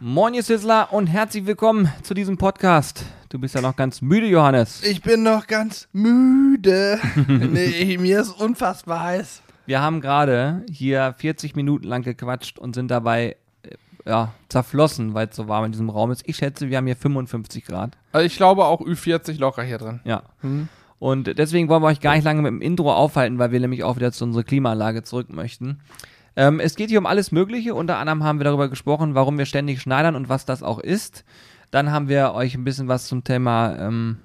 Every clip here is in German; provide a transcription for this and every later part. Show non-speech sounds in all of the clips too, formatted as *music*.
Moin, ihr Sizzler und herzlich willkommen zu diesem Podcast. Du bist ja noch ganz müde, Johannes. Ich bin noch ganz müde. *laughs* nee, mir ist unfassbar heiß. Wir haben gerade hier 40 Minuten lang gequatscht und sind dabei äh, ja, zerflossen, weil es so warm in diesem Raum ist. Ich schätze, wir haben hier 55 Grad. Also ich glaube auch Ü40 locker hier drin. Ja. Und deswegen wollen wir euch gar nicht lange mit dem Intro aufhalten, weil wir nämlich auch wieder zu unserer Klimaanlage zurück möchten. Ähm, es geht hier um alles Mögliche. Unter anderem haben wir darüber gesprochen, warum wir ständig schneidern und was das auch ist. Dann haben wir euch ein bisschen was zum Thema ähm,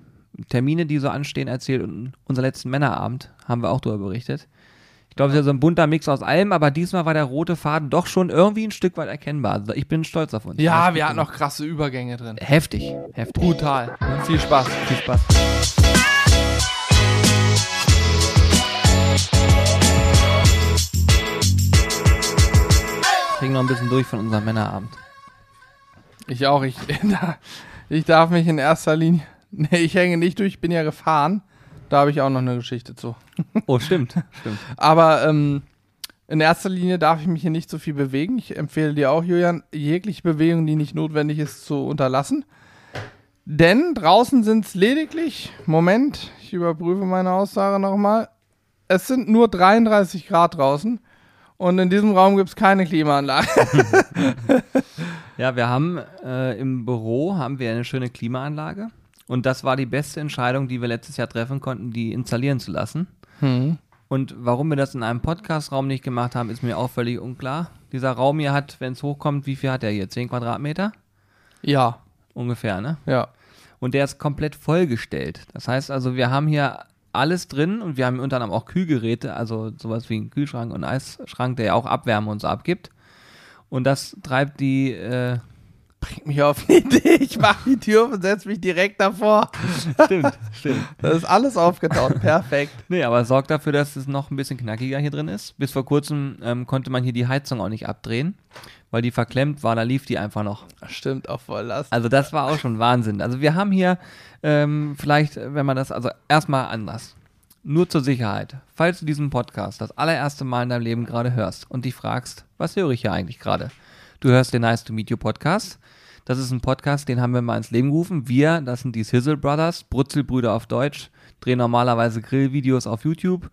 Termine, die so anstehen, erzählt. Und unser letzten Männerabend haben wir auch darüber berichtet. Ich glaube, es ist ja so ein bunter Mix aus allem, aber diesmal war der rote Faden doch schon irgendwie ein Stück weit erkennbar. Also ich bin stolz auf uns. Ja, wir hatten noch krasse Übergänge drin. Heftig, heftig. Brutal. Viel Spaß. Viel Spaß. Kriegen noch ein bisschen durch von unserem Männerabend. Ich auch. Ich, *laughs* ich darf mich in erster Linie. *laughs* Nee, ich hänge nicht durch, ich bin ja gefahren. Da habe ich auch noch eine Geschichte zu. *laughs* Oh, stimmt, stimmt. Aber ähm, in erster Linie darf ich mich hier nicht so viel bewegen. Ich empfehle dir auch, Julian, jegliche Bewegung, die nicht notwendig ist, zu unterlassen. Denn draußen sind es lediglich, Moment, ich überprüfe meine Aussage nochmal, es sind nur 33 Grad draußen und in diesem Raum gibt es keine Klimaanlage. *laughs* Ja, wir haben äh, im Büro haben wir eine schöne Klimaanlage und das war die beste Entscheidung, die wir letztes Jahr treffen konnten, die installieren zu lassen. Und warum wir das in einem Podcastraum nicht gemacht haben, ist mir auch völlig unklar. Dieser Raum hier hat, wenn es hochkommt, wie viel hat er hier? 10 Quadratmeter? Ja, Ungefähr, ne? ja. Und der ist komplett vollgestellt. Das heißt also, wir haben hier alles drin und wir haben unter anderem auch Kühlgeräte, also sowas wie einen Kühlschrank und Eisschrank, der ja auch Abwärme und so abgibt. Und das treibt die, äh, Bringt mich auf eine Idee. Ich mache die Tür und setze mich direkt davor. stimmt, stimmt. Das ist alles aufgetaut. Perfekt. Nee, aber sorgt dafür, dass es noch ein bisschen knackiger hier drin ist. Bis vor kurzem ähm, konnte man hier die Heizung auch nicht abdrehen, weil die verklemmt war, da lief die einfach noch. Stimmt, auf Volllast. Also das war auch schon Wahnsinn. Also wir haben hier ähm, vielleicht, wenn man das, also erstmal anders. Nur zur Sicherheit. Falls du diesen Podcast das allererste Mal in deinem Leben gerade hörst und dich fragst, was höre ich hier eigentlich gerade? Du hörst den Nice to Meet You Podcast. Das ist ein Podcast, den haben wir mal ins Leben gerufen. Wir, das sind die Sizzle Brothers, Brutzelbrüder auf Deutsch, drehen normalerweise Grillvideos auf YouTube.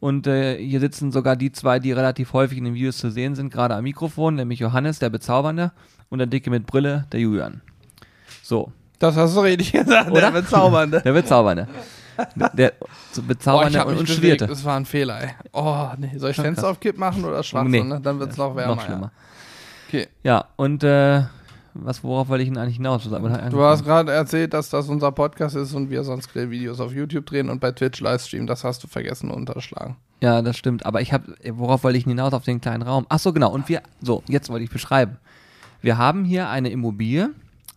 Und äh, hier sitzen sogar die zwei, die relativ häufig in den Videos zu sehen sind, gerade am Mikrofon, nämlich Johannes, der Bezaubernde, und der Dicke mit Brille, der Julian. So, Das hast du richtig gesagt, Oder? *laughs* der bezaubernde. der Bezaubernde. Der Oh, ich Bezaubernde hab und, mich und bewegt, Studierte. das war ein Fehler, ey. Oh, nee, soll ich Fenster auf Kipp machen oder schwarz, Nee. ne? Dann wird's noch wärmer. Noch schlimmer. Ja. Okay. Ja, und äh, was, worauf wollte ich denn eigentlich hinaus? Du hast gerade erzählt, dass das unser Podcast ist und wir sonst Grillvideos auf YouTube drehen und bei Twitch Livestream. Das hast du vergessen unterschlagen. Ja, das stimmt. Aber ich habe, worauf wollte ich denn hinaus auf den kleinen Raum? Ach so, genau. Und wir, so, jetzt wollte ich beschreiben. Wir haben hier eine Immobilie,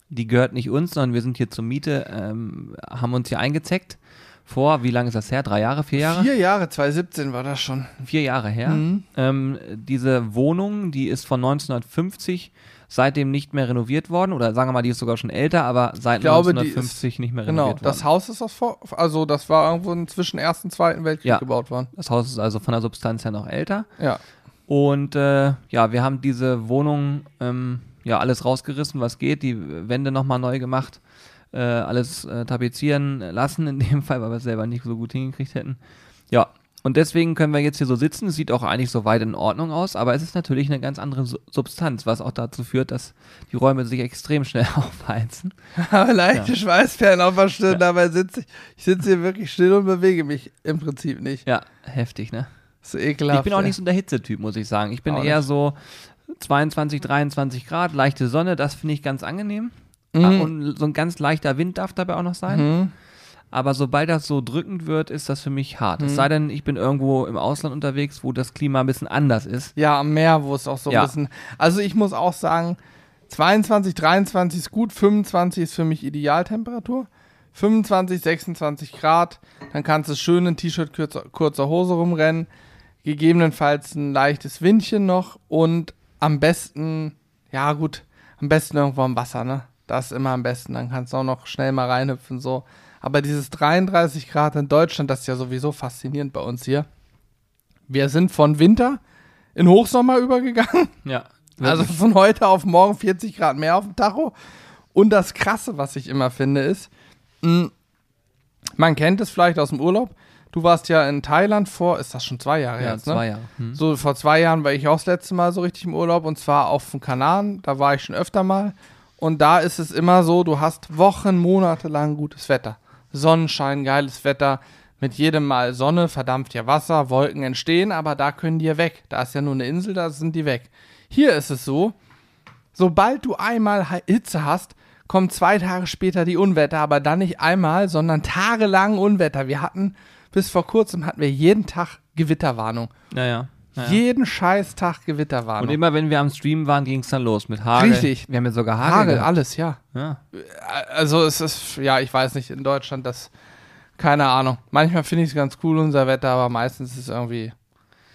die gehört nicht uns, sondern wir sind hier zur Miete, ähm, haben uns hier eingezeckt. Vor, wie lange ist das her? Drei Jahre, vier Jahre? Vier Jahre, 2017 war das schon. Vier Jahre her. Mhm. Ähm, diese Wohnung, die ist von 1950 seitdem nicht mehr renoviert worden. Oder sagen wir mal, die ist sogar schon älter, aber seit Ich glaube, die 1950 nicht mehr Genau, renoviert das worden. Haus ist aus vor, also das war irgendwo zwischen Ersten und Zweiten Weltkrieg Ja. gebaut worden. Das Haus ist also von der Substanz her noch älter. Ja. Und äh, ja, wir haben diese Wohnung ähm, ja alles rausgerissen, was geht, die Wände nochmal neu gemacht, äh, alles äh, tapezieren lassen in dem *laughs* Fall, weil wir es selber nicht so gut hingekriegt hätten. Ja, und deswegen können wir jetzt hier so sitzen. Es sieht auch eigentlich so weit in Ordnung aus, aber es ist natürlich eine ganz andere Su- Substanz, was auch dazu führt, dass die Räume sich extrem schnell *laughs* aufheizen. Aber leichte Schweißperlen auf der Stirn, dabei sitze ich. Ich sitze hier wirklich still und bewege mich im Prinzip nicht. Ja, heftig, ne? So ekelhaft. Ich bin auch nicht so der Hitzetyp, muss ich sagen. Ich bin Auch eher nicht. so 22, 23 Grad, leichte Sonne, das finde ich ganz angenehm. Mhm. Ah, Und so ein ganz leichter Wind darf dabei auch noch sein. Mhm. Aber sobald das so drückend wird, ist das für mich hart. Es Mhm. sei denn, ich bin irgendwo im Ausland unterwegs, wo das Klima ein bisschen anders ist. Ja, am Meer, wo es auch so Ja. ein bisschen. Also ich muss auch sagen, 22, 23 ist gut, 25 ist für mich Idealtemperatur. 25, 26 Grad, dann kannst du schön in T-Shirt, kurzer, kurzer Hose rumrennen. Gegebenenfalls ein leichtes Windchen noch und am besten, ja gut, am besten irgendwo am Wasser, ne? Das ist immer am besten. Dann kannst du auch noch schnell mal reinhüpfen, so. Aber dieses 33 Grad in Deutschland, das ist ja sowieso faszinierend bei uns hier. Wir sind von Winter in Hochsommer übergegangen. Ja. *laughs* Also von heute auf morgen 40 Grad mehr auf dem Tacho. Und das Krasse, was ich immer finde, ist, mh, man kennt es vielleicht aus dem Urlaub. Du warst ja in Thailand vor, ist das schon zwei Jahre ja, jetzt, ne? zwei Jahre. Hm. So vor zwei Jahren war ich auch das letzte Mal so richtig im Urlaub und zwar auf dem Kanaren. Da war ich schon öfter mal. Und da ist es immer so, du hast Wochen, Monate lang gutes Wetter. Sonnenschein, geiles Wetter. Mit jedem Mal Sonne verdampft ja Wasser, Wolken entstehen, aber da können die ja weg. Da ist ja nur eine Insel, da sind die weg. Hier ist es so, sobald du einmal Hitze hast, kommen zwei Tage später die Unwetter, aber dann nicht einmal, sondern tagelang Unwetter. Wir hatten, bis vor kurzem hatten wir jeden Tag Gewitterwarnung. Naja. Ja, ja. Jeden scheiß Tag Gewitterwarnung. Und immer wenn wir am Stream waren, ging es dann los mit Hagel. Richtig. Wir haben ja sogar Hagel. Hagel, alles, ja. Ja. Also es ist, ja, ich weiß nicht, in Deutschland das, keine Ahnung. Manchmal finde ich es ganz cool, unser Wetter, aber meistens ist es irgendwie,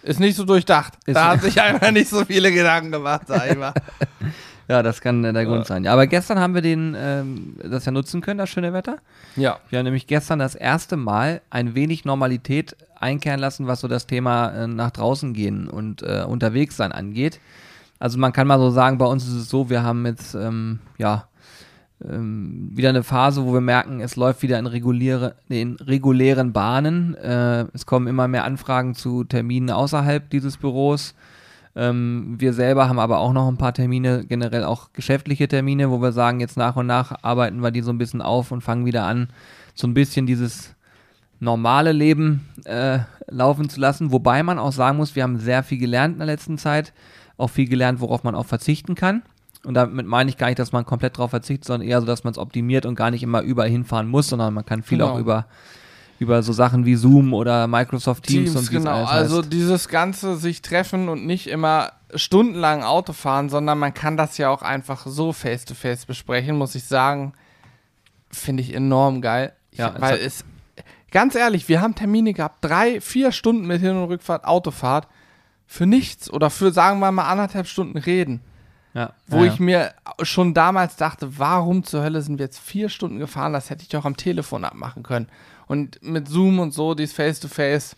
ist nicht so durchdacht. Ist- da hat sich einfach nicht so viele Gedanken gemacht, sag ich mal. *laughs* ja, das kann äh, der Grund sein. Ja, aber gestern haben wir den, ähm, das ja nutzen können, das schöne Wetter. Ja. Wir haben nämlich gestern das erste Mal ein wenig Normalität einkehren lassen, was so das Thema äh, nach draußen gehen und äh, unterwegs sein angeht. Also man kann mal so sagen, bei uns ist es so, wir haben jetzt ähm, ja ähm, wieder eine Phase, wo wir merken, es läuft wieder in, reguläre, in regulären Bahnen. Äh, es kommen immer mehr Anfragen zu Terminen außerhalb dieses Büros. Ähm, wir selber haben aber auch noch ein paar Termine, generell auch geschäftliche Termine, wo wir sagen, jetzt nach und nach arbeiten wir die so ein bisschen auf und fangen wieder an, so ein bisschen dieses normale Leben äh, laufen zu lassen. Wobei man auch sagen muss, wir haben sehr viel gelernt in der letzten Zeit, auch viel gelernt, worauf man auch verzichten kann. Und damit meine ich gar nicht, dass man komplett darauf verzichtet, sondern eher so, dass man es optimiert und gar nicht immer überall hinfahren muss, sondern man kann viel Genau. auch über, über so Sachen wie Zoom oder Microsoft Teams, Teams, und genau. alles Also dieses ganze sich treffen und nicht immer stundenlang Auto fahren, sondern man kann das ja auch einfach so face to face besprechen, muss ich sagen, finde ich enorm geil. Ich, Ja, weil es, ganz ehrlich, wir haben Termine gehabt, drei, vier Stunden mit Hin- und Rückfahrt, Autofahrt, für nichts oder für, sagen wir mal, anderthalb Stunden reden. ja, Wo ja, ich mir schon damals dachte, warum zur Hölle sind wir jetzt vier Stunden gefahren? Das hätte ich doch am Telefon abmachen können. Und mit Zoom und so, dieses Face-to-Face,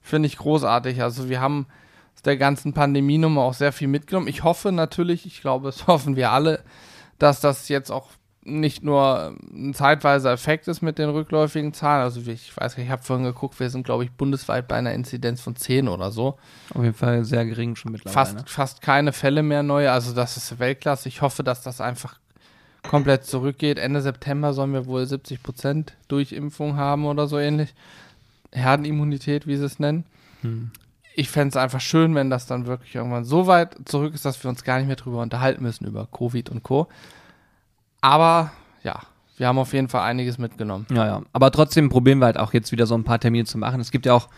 finde ich großartig. Also wir haben aus der ganzen Pandemienummer auch sehr viel mitgenommen. Ich hoffe natürlich, ich glaube, es *laughs* hoffen wir alle, dass das jetzt auch nicht nur ein zeitweiser Effekt ist mit den rückläufigen Zahlen. Also ich weiß nicht, ich habe vorhin geguckt, wir sind, glaube ich, bundesweit bei einer Inzidenz von 10 oder so auf jeden Fall sehr gering schon mittlerweile. fast, ne? fast keine Fälle mehr neu. Also das ist Weltklasse. Ich hoffe, dass das einfach komplett zurückgeht. Ende September sollen wir wohl 70 Prozent Durchimpfung haben oder so ähnlich. Herdenimmunität, wie sie es nennen. Hm. Ich fände es einfach schön, wenn das dann wirklich irgendwann so weit zurück ist, dass wir uns gar nicht mehr drüber unterhalten müssen, über Covid und Co. Aber ja, wir haben auf jeden Fall einiges mitgenommen. Ja, ja. Aber trotzdem probieren wir halt auch jetzt wieder so ein paar Termine zu machen. Es gibt ja auch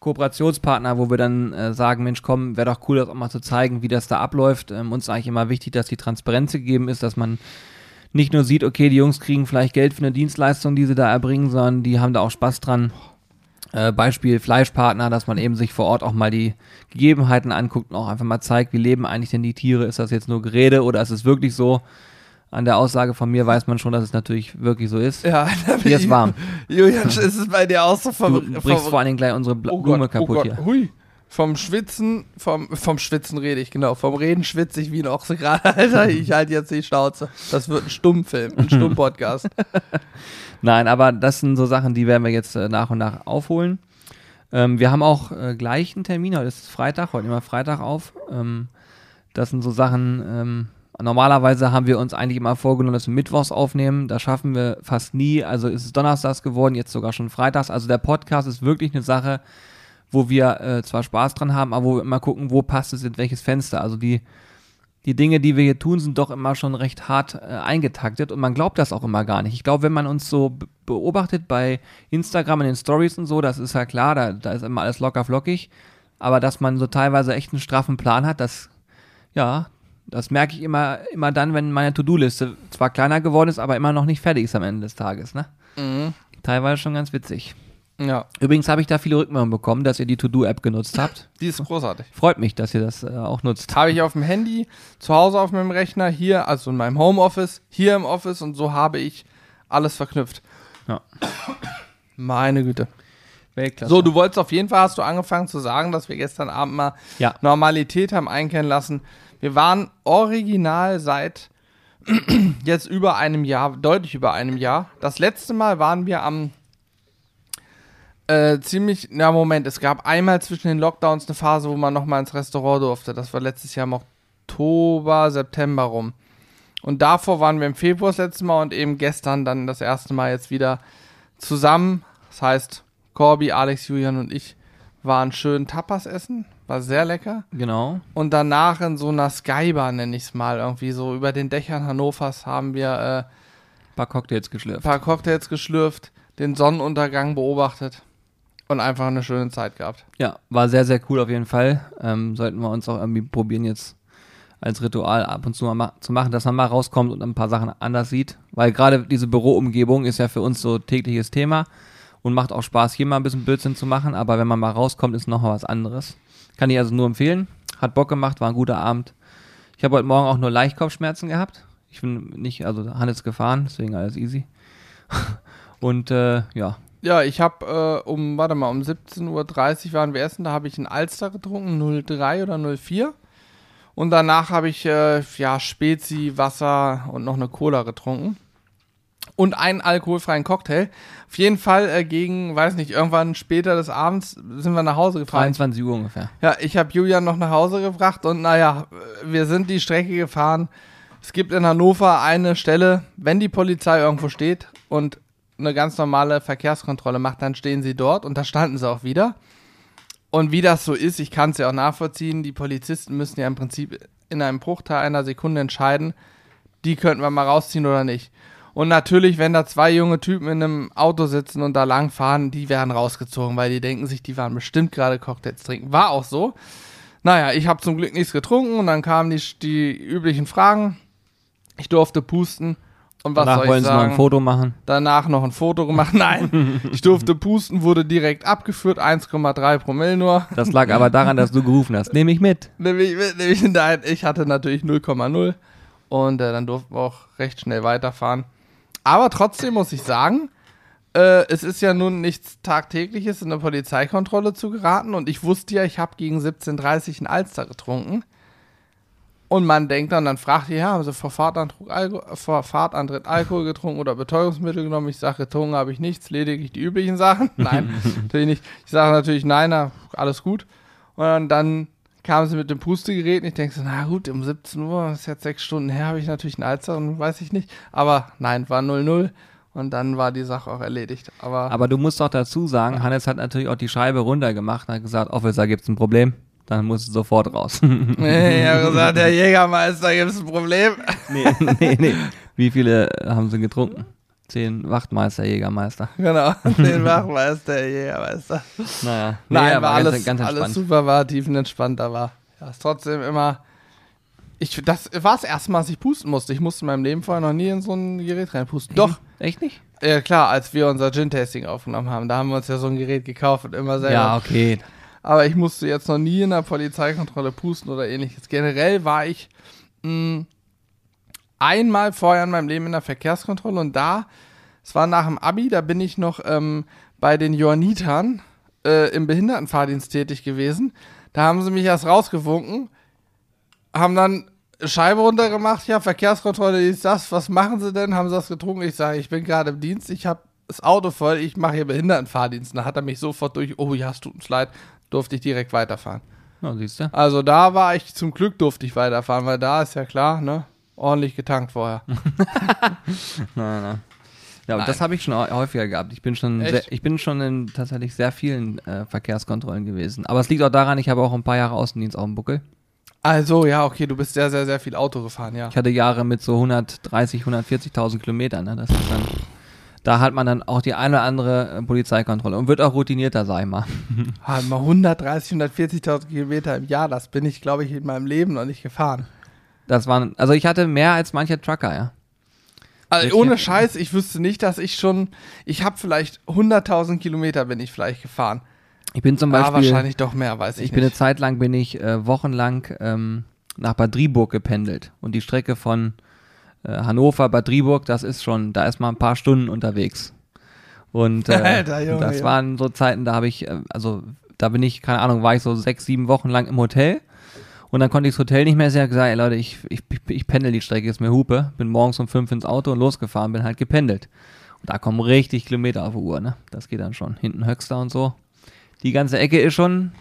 Kooperationspartner, wo wir dann äh, sagen, Mensch, komm, wäre doch cool, das auch mal zu zeigen, wie das da abläuft. Ähm, uns ist eigentlich immer wichtig, dass die Transparenz gegeben ist, dass man nicht nur sieht, okay, die Jungs kriegen vielleicht Geld für eine Dienstleistung, die sie da erbringen, sondern die haben da auch Spaß dran. Äh, Beispiel Fleischpartner, dass man eben sich vor Ort auch mal die Gegebenheiten anguckt und auch einfach mal zeigt, wie leben eigentlich denn die Tiere? Ist das jetzt nur Gerede oder ist es wirklich so? An der Aussage von mir weiß man schon, dass es natürlich wirklich so ist. Ja, *laughs* Mir ist warm. Julian, ist es bei dir auch so Du vom, brichst vor allen Dingen gleich unsere Bla Oh Blume Gott, kaputt oh hier. Hui. Vom Schwitzen, vom, vom Schwitzen rede ich, genau. Vom Reden schwitze ich wie ein Ochse gerade, *laughs* Alter. Ich halte jetzt die Schnauze. Das wird ein Stummfilm, ein *laughs* Stummpodcast. Nein, aber das sind so Sachen, die werden wir jetzt äh, nach und nach aufholen. Ähm, wir haben auch äh, gleich einen Termin, heute ist Freitag, heute nehmen wir Freitag auf. Ähm, das sind so Sachen, ähm, normalerweise haben wir uns eigentlich immer vorgenommen, dass wir Mittwochs aufnehmen. Das schaffen wir fast nie. Also ist es Donnerstags geworden, jetzt sogar schon Freitags. Also der Podcast ist wirklich eine Sache, wo wir äh, zwar Spaß dran haben, aber wo wir immer gucken, wo passt es in welches Fenster. Also die, die Dinge, die wir hier tun, sind doch immer schon recht hart äh, eingetaktet und man glaubt das auch immer gar nicht. Ich glaube, wenn man uns so be- beobachtet bei Instagram in den Stories und so, das ist ja klar, da, da ist immer alles locker flockig, aber dass man so teilweise echt einen straffen Plan hat, das, ja, das merke ich immer, immer dann, wenn meine To-Do-Liste zwar kleiner geworden ist, aber immer noch nicht fertig ist am Ende des Tages, ne? Mhm. Teilweise schon ganz witzig. Ja, Übrigens habe ich da viele Rückmeldungen bekommen, dass ihr die To-Do-App genutzt habt. *laughs* die ist großartig. Freut mich, dass ihr das äh, auch nutzt. Habe ich auf dem Handy, zu Hause auf meinem Rechner, hier, also in meinem Homeoffice, hier im Office und so habe ich alles verknüpft. Ja. Meine Güte. Weltklasse. So, du wolltest auf jeden Fall, hast du angefangen zu sagen, dass wir gestern Abend mal Ja. Normalität haben einkehren lassen. Wir waren original seit *clears throat* jetzt über einem Jahr, deutlich über einem Jahr. Das letzte Mal waren wir am äh, ziemlich, na Moment, es gab einmal zwischen den Lockdowns eine Phase, wo man nochmal ins Restaurant durfte. Das war letztes Jahr im Oktober, September rum. Und davor waren wir im Februar das letzte Mal und eben gestern dann das erste Mal jetzt wieder zusammen. Das heißt, Corby, Alex, Julian und ich waren schön Tapas essen. War sehr lecker. Genau. Und danach in so einer Skybar, nenne ich es mal, irgendwie so über den Dächern Hannovers haben wir äh, Ein paar Cocktails geschlürft. ein paar Cocktails geschlürft, den Sonnenuntergang beobachtet und einfach eine schöne Zeit gehabt. Ja, war sehr, sehr cool auf jeden Fall. Ähm, sollten wir uns auch irgendwie probieren, jetzt als Ritual ab und zu mal ma zu machen, dass man mal rauskommt und ein paar Sachen anders sieht. Weil gerade diese Büroumgebung ist ja für uns so tägliches Thema und macht auch Spaß, hier mal ein bisschen Blödsinn zu machen. Aber wenn man mal rauskommt, ist noch mal was anderes. Kann ich also nur empfehlen. Hat Bock gemacht, war ein guter Abend. Ich habe heute Morgen auch nur leicht Kopfschmerzen gehabt. Ich bin nicht, also Hannes gefahren, deswegen alles easy. *laughs* und äh, ja, Ja, ich habe äh, um, warte mal, um 17.30 Uhr waren wir essen, da habe ich einen Alster getrunken, 03 oder 04. Und danach habe ich, äh, ja, Spezi, Wasser und noch eine Cola getrunken. Und einen alkoholfreien Cocktail. Auf jeden Fall äh, gegen, weiß nicht, irgendwann später des Abends sind wir nach Hause gefahren. 23 Uhr ungefähr. Ja, ich habe Julian noch nach Hause gebracht und naja, wir sind die Strecke gefahren. Es gibt in Hannover eine Stelle, wenn die Polizei irgendwo steht und eine ganz normale Verkehrskontrolle macht, dann stehen sie dort und da standen sie auch wieder. Und wie das so ist, ich kann es ja auch nachvollziehen, die Polizisten müssen ja im Prinzip in einem Bruchteil einer Sekunde entscheiden, die könnten wir mal rausziehen oder nicht. Und natürlich, wenn da zwei junge Typen in einem Auto sitzen und da lang fahren, die werden rausgezogen, weil die denken sich, die waren bestimmt gerade Cocktails trinken. War auch so. Naja, ich habe zum Glück nichts getrunken und dann kamen die, die üblichen Fragen. Ich durfte pusten. Und was Danach soll ich wollen sie noch sagen? ein Foto machen. Danach noch ein Foto gemacht. *laughs* Nein, ich durfte pusten, wurde direkt abgeführt, 1,3 Promille nur. Das lag aber daran, dass du gerufen hast. Nehme ich mit. Nämlich, nämlich *laughs* nein, ich hatte natürlich 0,0 und äh, dann durften wir auch recht schnell weiterfahren. Aber trotzdem muss ich sagen, äh, es ist ja nun nichts Tagtägliches, in eine Polizeikontrolle zu geraten und ich wusste ja, ich habe gegen 17.30 einen Alster getrunken. Und man denkt dann, dann fragt ihr, ja, haben Sie vor Fahrtantritt, Alko vor Fahrtantritt Alkohol getrunken oder Betäubungsmittel genommen? Ich sage, getrunken habe ich nichts, lediglich die üblichen Sachen. *laughs* Nein, natürlich nicht. Ich sage natürlich, nein, na, alles gut. Und dann kamen sie mit dem Pustegerät und ich denke so, na gut, um 17 Uhr, das ist jetzt sechs Stunden her, habe ich natürlich einen Alster und weiß ich nicht. Aber nein, war 0-0 und dann war die Sache auch erledigt. Aber, Aber du musst doch dazu sagen, Hannes hat natürlich auch die Scheibe runtergemacht und hat gesagt, Officer, gibt's ein Problem? Dann musst du sofort raus. *laughs* ich habe gesagt, der Jägermeister, gibt es ein Problem? nee, *laughs* nee, nee. Wie viele haben sie getrunken? Zehn Wachtmeister, Jägermeister. *laughs* genau, den *laughs* Wachmeister, der Jägermeister. Naja, Nein, nee, war aber alles, ganz, ganz alles super, war tiefenentspannt, war ja, ist trotzdem immer. Ich, das war das erste Mal, dass ich pusten musste. Ich musste in meinem Leben vorher noch nie in so ein Gerät reinpusten. Doch, Echt nicht? ja klar, als wir unser Gin-Tasting aufgenommen haben, da haben wir uns ja so ein Gerät gekauft und immer selber. Ja, okay. Aber ich musste jetzt noch nie in der Polizeikontrolle pusten oder ähnliches. Generell war ich mh, einmal vorher in meinem Leben in der Verkehrskontrolle und da, es war nach dem Abi, da bin ich noch ähm, bei den Johannitern äh, im Behindertenfahrdienst tätig gewesen. Da haben sie mich erst rausgewunken, haben dann Scheibe runtergemacht, ja, Verkehrskontrolle ist das, was machen sie denn? Haben sie das getrunken? Ich sage, ich bin gerade im Dienst, ich habe das Auto voll, ich mache hier Behindertenfahrdienst. Da hat er mich sofort durch, oh ja, es tut uns leid, durfte ich direkt weiterfahren. Na, siehst du. Also da war ich, zum Glück durfte ich weiterfahren, weil da ist ja klar, ne, ordentlich getankt vorher. *laughs* Nein, nein. Ja, Nein. das habe ich schon häufiger gehabt. Ich bin schon, sehr, ich bin schon in tatsächlich sehr vielen äh, Verkehrskontrollen gewesen. Aber es liegt auch daran, ich habe auch ein paar Jahre Außendienst auf dem Buckel. Also, ja, okay, du bist sehr, sehr, sehr viel Auto gefahren, ja. Ich hatte Jahre mit so 130, 140.000 Kilometern. Ne? Das ist dann, da hat man dann auch die eine oder andere äh, Polizeikontrolle und wird auch routinierter, sag ich mal. Halt *laughs* mal 130, 140.000 Kilometer im Jahr, das bin ich, glaube ich, in meinem Leben noch nicht gefahren. Das waren, also ich hatte mehr als mancher Trucker, ja. Also ohne Scheiß, ich wüsste nicht, dass ich schon, ich habe vielleicht 100.000 Kilometer bin ich vielleicht gefahren. Ich bin zum Ah, Beispiel, wahrscheinlich doch mehr, weiß ich, ich bin eine nicht. Zeit lang bin ich äh, wochenlang ähm, nach Bad Driburg gependelt und die Strecke von äh, Hannover Bad Driburg, das ist schon, da ist man ein paar Stunden unterwegs. Und äh, *laughs* Alter, Junge, das waren so Zeiten, da habe ich, äh, also da bin ich, keine Ahnung, war ich so sechs, sieben Wochen lang im Hotel Und dann konnte ich das Hotel nicht mehr sehr gesagt, ey Leute, ich, ich, ich, pendel die Strecke, ist mir Hupe. Bin morgens um fünf ins Auto und losgefahren, bin halt gependelt. Und da kommen richtig Kilometer auf die Uhr, ne? Das geht dann schon. Hinten Höxter und so. Die ganze Ecke ist schon,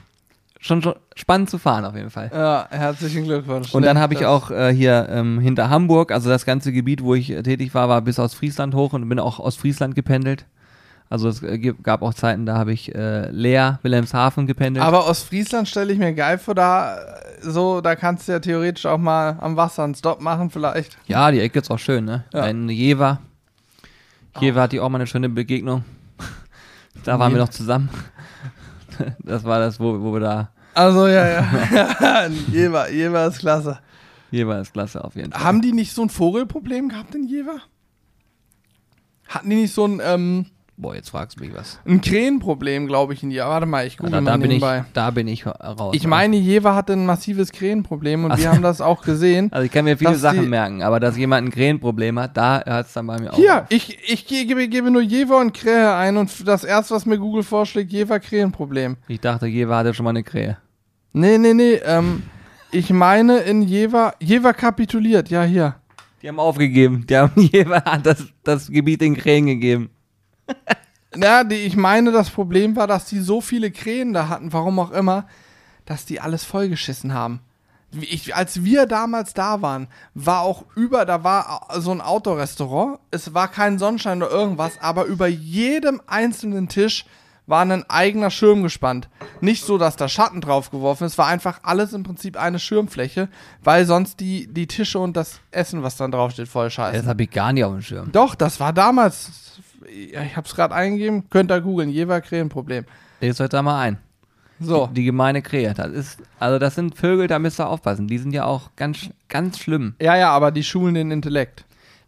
schon, schon spannend zu fahren auf jeden Fall. Ja, herzlichen Glückwunsch. Und dann habe ich auch äh, hier ähm, hinter Hamburg, also das ganze Gebiet, wo ich äh, tätig war, war bis aus Friesland hoch und bin auch aus Friesland gependelt. Also es äh, gab auch Zeiten, da habe ich äh, Leer, Wilhelmshaven gependelt. Aber aus Friesland stelle ich mir geil vor, da äh, so, da kannst du ja theoretisch auch mal am Wasser einen Stop machen, vielleicht. ja, die Ecke ist auch schön, ne? Ja. In Jever. Jever hatte ich auch mal eine schöne Begegnung. *laughs* da waren wir Jever. noch zusammen. *laughs* das war das, wo, wo wir da. Also ja, ja. *laughs* Jever, Jever ist klasse. Jever ist klasse auf jeden Fall. Haben die nicht so ein Vogelproblem gehabt in Jever? Hatten die nicht so ein, ähm, Boah, jetzt fragst du mich was. ein Krähenproblem, glaube ich, in Jever? Warte mal, ich Ja, google da, mal da, bin ich, nebenbei. da bin ich raus. Ich meine, Jever hatte ein massives Krähenproblem und Ach wir haben das auch gesehen. *laughs* Also ich kann mir viele Sachen die- merken, aber dass jemand ein Krähenproblem hat, da hört es dann bei mir auf. Hier, ich, ich ge- gebe, gebe nur Jever und Krähe ein und das erste, was mir Google vorschlägt, Jever Krähenproblem. Ich dachte, Jever hatte schon mal eine Krähe. Nee, nee, nee, ähm, ich meine in Jever, Jever kapituliert, ja, hier. Die haben aufgegeben. Die haben *laughs* Jever hat das, das Gebiet den Krähen gegeben. Ja, die, ich meine, das Problem war, dass die so viele Krähen da hatten, warum auch immer, dass die alles vollgeschissen haben. Ich, als wir damals da waren, war auch über, da war so ein Autorestaurant. Es war kein Sonnenschein oder irgendwas, aber über jedem einzelnen Tisch war ein eigener Schirm gespannt. Nicht so, dass da Schatten drauf geworfen ist, war einfach alles im Prinzip eine Schirmfläche, weil sonst die, die Tische und das Essen, was dann draufsteht, voll scheiße. Das habe ich gar nicht auf dem Schirm. Doch, das war damals. Ja, ich habe es gerade eingegeben. Könnt ihr googeln. Jever Krähenproblem. Lest euch da mal ein. So. Die gemeine Krähe. Das ist, also das sind Vögel, da müsst ihr aufpassen. Die sind ja auch ganz, ganz schlimm. Ja, ja, aber die schulen den Intellekt.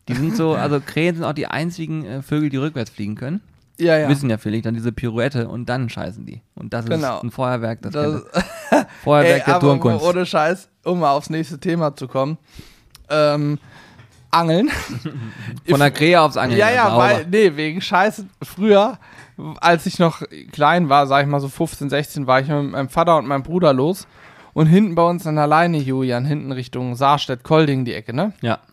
Die sind so, also Krähen sind auch die einzigen äh, Vögel, die rückwärts fliegen können. Ja, ja. Wissen ja vielleicht dann diese Pirouette und dann scheißen die. Und das Genau. ist ein Feuerwerk, das, Das. *laughs* Feuerwerk *laughs* der aber Turnkunst. ohne Scheiß, um mal aufs nächste Thema zu kommen. Ähm, Angeln. *laughs* Von der Krähe aufs Angeln. Ja, ja, weil, nee, wegen Scheiße. Früher, als ich noch klein war, sag ich mal so 15, 16, war ich mit meinem Vater und meinem Bruder los. Und hinten bei uns an der Leine, Julian, hinten Richtung Saarstedt, Kolding, die Ecke, ne? Ja. *laughs*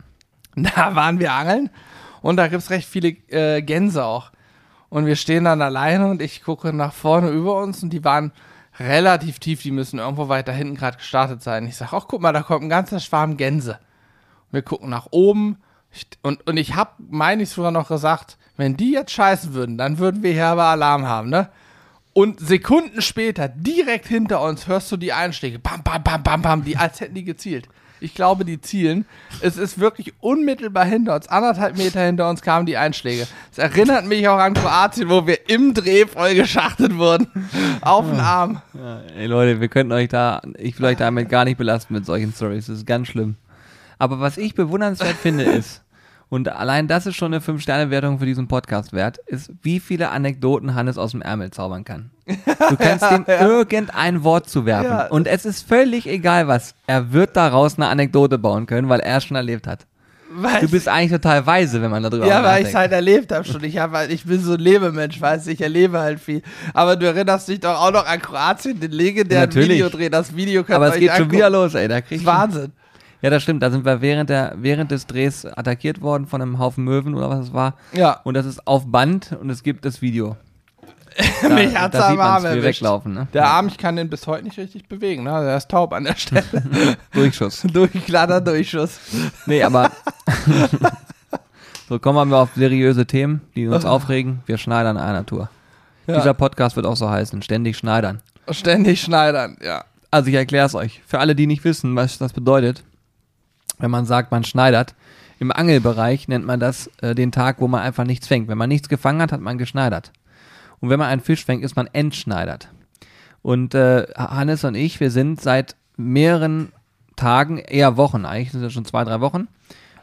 Da waren wir angeln und da gibt es recht viele äh, Gänse auch. Und wir stehen dann alleine und ich gucke nach vorne über uns und die waren relativ tief, die müssen irgendwo weiter hinten gerade gestartet sein. Ich sage, ach guck mal, da kommt ein ganzer Schwarm Gänse. Wir gucken nach oben und, und ich habe, meine ich sogar noch gesagt, wenn die jetzt scheißen würden, dann würden wir hier aber Alarm haben, ne? Und Sekunden später, direkt hinter uns, hörst du die Einschläge. Bam, bam, bam, bam, bam, die, als hätten die gezielt. Ich glaube, die zielen. Es ist wirklich unmittelbar hinter uns, anderthalb Meter hinter uns kamen die Einschläge. Es erinnert mich auch an Kroatien, wo wir im Dreh voll geschachtet wurden. Auf den Arm. Ja, ey Leute, wir könnten euch da, ich will euch damit gar nicht belasten mit solchen Stories. Das ist ganz schlimm. Aber was ich bewundernswert finde *laughs* ist, und allein das ist schon eine 5-Sterne-Wertung für diesen Podcast wert, ist, wie viele Anekdoten Hannes aus dem Ärmel zaubern kann. Du kannst *laughs* dem irgendein Wort zuwerfen. Ja. Und es ist völlig egal was. Er wird daraus eine Anekdote bauen können, weil er es schon erlebt hat. Weiß Du bist eigentlich total weise, wenn man darüber Ja, weil ich es nachdenkt. halt erlebt habe schon. Ich, hab halt, ich bin so ein Lebemensch, weißt du, ich erlebe halt viel. Aber du erinnerst dich doch auch noch an Kroatien, den legendären Natürlich. Videodreh. Das Video könnt Aber es geht schon angucken. wieder los, ey. Da krieg Wahnsinn. Ja, das stimmt. Da sind wir während, der, während des Drehs attackiert worden von einem Haufen Möwen oder was es war. Ja, Und das ist auf Band und es gibt das Video. *laughs* Da, mich hat's da am Arm erwischt. weglaufen. Ne? Der Arm, ich kann den bis heute nicht richtig bewegen. Ne? Der ist taub an der Stelle. *laughs* Durchschuss. *laughs* Durchklatter, Durchschuss. Nee, aber so kommen wir mal auf seriöse Themen, die uns aufregen. Wir schneidern einer Tour. Ja. Dieser Podcast wird auch so heißen, ständig schneidern. Ständig schneidern, ja. Also ich erkläre es euch. Für alle, die nicht wissen, was das bedeutet, wenn man sagt, man schneidert, im Angelbereich nennt man das äh, den Tag, wo man einfach nichts fängt. Wenn man nichts gefangen hat, hat man geschneidert. Und wenn man einen Fisch fängt, ist man entschneidert. Und äh, Hannes und ich, wir sind seit mehreren Tagen, eher Wochen eigentlich, sind ja schon zwei, drei Wochen,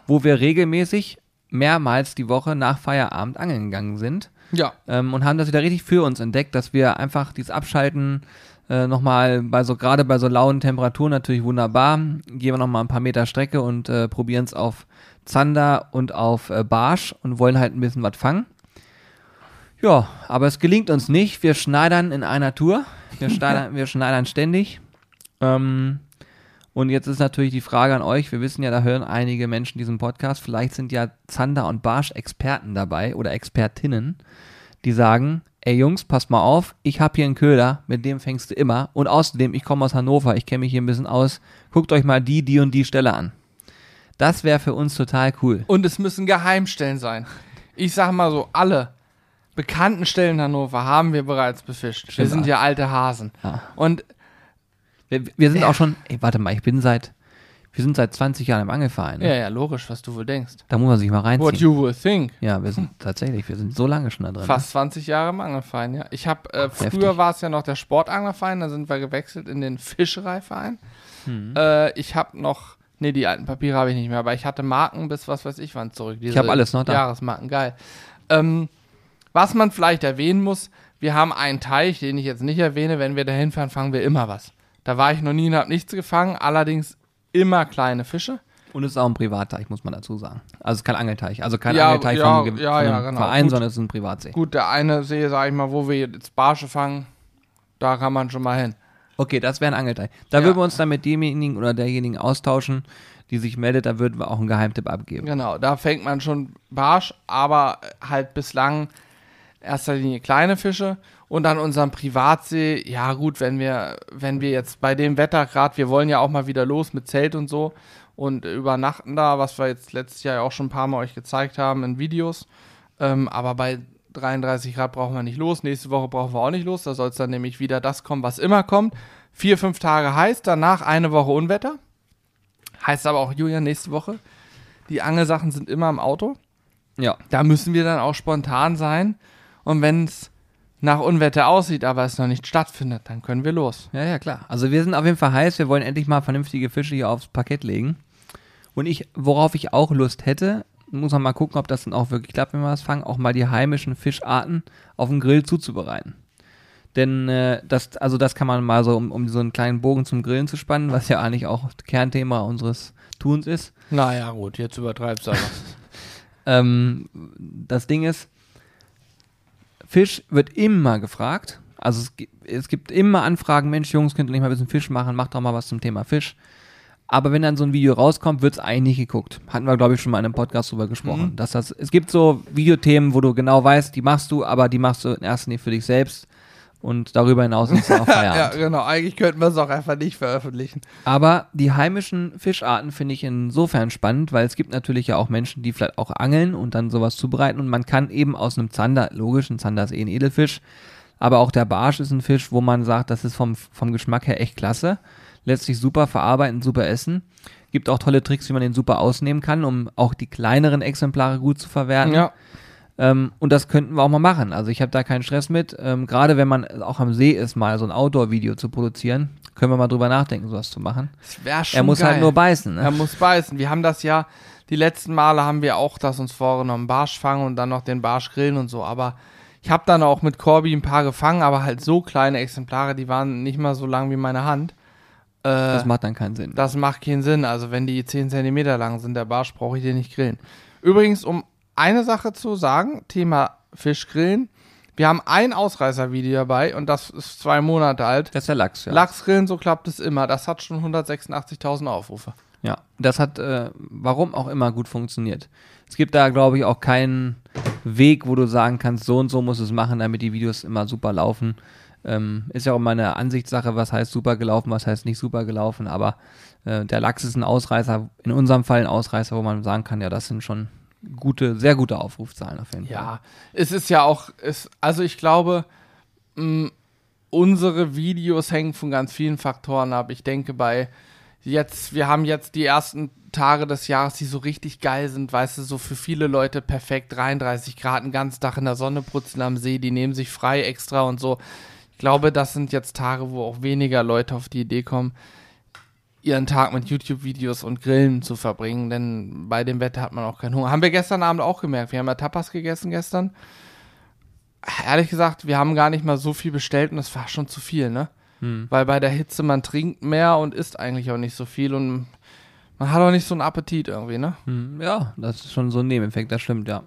wo wir regelmäßig mehrmals die Woche nach Feierabend angeln gegangen sind Ja. ähm, und haben das wieder richtig für uns entdeckt, dass wir einfach dieses Abschalten äh, nochmal bei so, gerade bei so lauen Temperaturen natürlich wunderbar, gehen wir nochmal ein paar Meter Strecke und äh, probieren es auf Zander und auf äh, Barsch und wollen halt ein bisschen was fangen. Ja, aber es gelingt uns nicht. Wir schneidern in einer Tour. Wir schneidern, *laughs* wir schneidern ständig. Ähm, Und jetzt ist natürlich die Frage an euch, wir wissen ja, da hören einige Menschen diesen Podcast, vielleicht sind ja Zander und Barsch Experten dabei oder Expertinnen, die sagen, ey Jungs, passt mal auf, ich habe hier einen Köder, mit dem fängst du immer und außerdem, ich komme aus Hannover, ich kenne mich hier ein bisschen aus, guckt euch mal die, die und die Stelle an. Das wäre für uns total cool. Und es müssen Geheimstellen sein. Ich sag mal so, alle bekannten Stellen in Hannover haben wir bereits befischt. wir Stimmt. sind ja alte Hasen. Ja. Und Wir, wir sind auch schon, ey, warte mal, ich bin seit, wir sind seit 20 Jahren im Angelverein. ja, ja, logisch, was du wohl denkst. Da muss man sich mal reinziehen. What you would think. ja, wir sind *laughs* tatsächlich, wir sind so lange schon da drin. Fast 20 Jahre im Angelverein, ja. Ich habe äh, früher war es ja noch der Sportanglerverein, da sind wir gewechselt in den Fischereiverein. Hm. Äh, ich habe noch, nee, die alten Papiere habe ich nicht mehr, aber ich hatte Marken bis was weiß ich wann zurück. Diese hab alles noch da. Jahresmarken, geil. Ähm, was man vielleicht erwähnen muss, wir haben einen Teich, den ich jetzt nicht erwähne. Wenn wir da hinfahren, fangen wir immer was. Da war ich noch nie und habe nichts gefangen, allerdings immer kleine Fische. Und es ist auch ein Privatteich, muss man dazu sagen. Also es ist kein Angelteich, also kein Ja, Angelteich ja, vom, ja, von ja, einem genau. Verein, Gut. sondern es ist ein Privatsee. Gut, der eine See, sag ich mal, wo wir jetzt Barsche fangen, da kann man schon mal hin. Okay, das wäre ein Angelteich. Da Ja. würden wir uns dann mit demjenigen oder derjenigen austauschen, die sich meldet, da würden wir auch einen Geheimtipp abgeben. Genau, da fängt man schon Barsch, aber halt bislang erster Linie kleine Fische und dann unseren Privatsee. Ja gut, wenn wir wenn wir jetzt bei dem Wetter gerade, wir wollen ja auch mal wieder los mit Zelt und so und übernachten da, was wir jetzt letztes Jahr ja auch schon ein paar Mal euch gezeigt haben in Videos. Ähm, aber bei 33 Grad brauchen wir nicht los. Nächste Woche brauchen wir auch nicht los. Da soll es dann nämlich wieder das kommen, was immer kommt. Vier, fünf Tage heiß, danach eine Woche Unwetter. Heißt aber auch, Julian, nächste Woche. Die Angelsachen sind immer im Auto. Ja. Da müssen wir dann auch spontan sein. Und wenn es nach Unwetter aussieht, aber es noch nicht stattfindet, dann können wir los. Ja, ja, klar. Also wir sind auf jeden Fall heiß, wir wollen endlich mal vernünftige Fische hier aufs Parkett legen. Und ich, worauf ich auch Lust hätte, muss man mal gucken, ob das dann auch wirklich klappt, wenn wir was fangen, auch mal die heimischen Fischarten auf dem Grill zuzubereiten. Denn äh, das, also das kann man mal so, um, um so einen kleinen Bogen zum Grillen zu spannen, was ja eigentlich auch Kernthema unseres Tuns ist. Naja, gut, jetzt übertreibst du aber. *laughs* Ähm, das Ding ist, Fisch wird immer gefragt. Also es, es gibt immer Anfragen, Mensch, Jungs, könnt ihr nicht mal ein bisschen Fisch machen, macht doch mal was zum Thema Fisch. Aber wenn dann so ein Video rauskommt, wird es eigentlich nicht geguckt. Hatten wir, glaube ich, schon mal in einem Podcast drüber gesprochen. Dass das, es gibt so Videothemen, wo du genau weißt, die machst du, aber die machst du in erster Linie für dich selbst. Und darüber hinaus ist es auch ja, Feierabend. genau. Eigentlich könnten wir es auch einfach nicht veröffentlichen. Aber die heimischen Fischarten finde ich insofern spannend, weil es gibt natürlich ja auch Menschen, die vielleicht auch angeln und dann sowas zubereiten und man kann eben aus einem Zander, logisch, ein Zander ist eh ein Edelfisch, aber auch der Barsch ist ein Fisch, wo man sagt, das ist vom, vom Geschmack her echt klasse, lässt sich super verarbeiten, super essen. Gibt auch tolle Tricks, wie man den super ausnehmen kann, um auch die kleineren Exemplare gut zu verwerten. Ja. Ähm, und das könnten wir auch mal machen. Also ich habe da keinen Stress mit. Ähm, Gerade wenn man auch am See ist, mal so ein Outdoor-Video zu produzieren, können wir mal drüber nachdenken, sowas zu machen. Das wäre schon Er muss geil. halt nur beißen. Ne? Er muss beißen. Wir haben das ja, die letzten Male haben wir auch das uns vorgenommen, Barsch fangen und dann noch den Barsch grillen und so. Aber ich habe dann auch mit Corby ein paar gefangen, aber halt so kleine Exemplare, die waren nicht mal so lang wie meine Hand. Äh, Das macht dann keinen Sinn. Das macht keinen Sinn. Also wenn die 10 cm lang sind, der Barsch, brauche ich den nicht grillen. Übrigens, um eine Sache zu sagen, Thema Fischgrillen. Wir haben ein Ausreißervideo dabei und das ist zwei Monate alt. Das ist der Lachs, ja. Lachsgrillen, so klappt es immer. Das hat schon 186.000 Aufrufe. Ja, das hat, äh, warum auch immer, gut funktioniert. Es gibt da, glaube ich, auch keinen Weg, wo du sagen kannst, so und so muss es machen, damit die Videos immer super laufen. Ähm, ist ja auch immer eine Ansichtssache, was heißt super gelaufen, was heißt nicht super gelaufen, aber äh, der Lachs ist ein Ausreißer, in unserem Fall ein Ausreißer, wo man sagen kann, ja, das sind schon gute, sehr gute Aufrufzahlen auf jeden Fall. Ja, es ist ja auch, es, also ich glaube, mh, unsere Videos hängen von ganz vielen Faktoren ab. Ich denke bei jetzt, wir haben jetzt die ersten Tage des Jahres, die so richtig geil sind, weißt du, so für viele Leute perfekt, 33 Grad, einen ganzen Tag in der Sonne putzen am See, die nehmen sich frei extra und so. Ich glaube, das sind jetzt Tage, wo auch weniger Leute auf die Idee kommen, ihren Tag mit YouTube-Videos und Grillen zu verbringen, denn bei dem Wetter hat man auch keinen Hunger. Haben wir gestern Abend auch gemerkt. Wir haben ja Tapas gegessen gestern. Ehrlich gesagt, wir haben gar nicht mal so viel bestellt und das war schon zu viel, ne? Hm. Weil bei der Hitze man trinkt mehr und isst eigentlich auch nicht so viel und man hat auch nicht so einen Appetit irgendwie, ne? Hm, Ja, das ist schon so ein Nebeneffekt, das stimmt, ja.